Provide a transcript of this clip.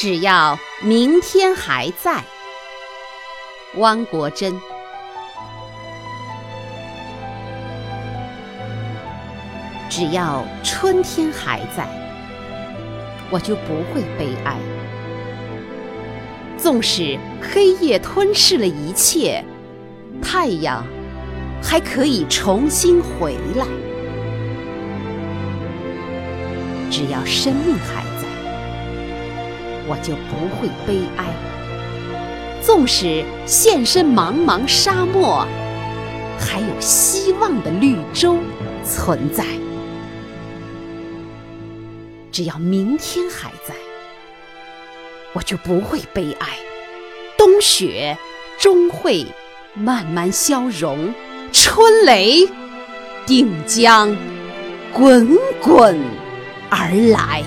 只要明天还在，汪国真。只要春天还在，我就不会悲哀。纵使黑夜吞噬了一切，太阳还可以重新回来。只要生命还。我就不会悲哀，纵使现身茫茫沙漠，还有希望的绿洲存在。只要明天还在，我就不会悲哀。冬雪终会慢慢消融，春雷定将滚滚而来。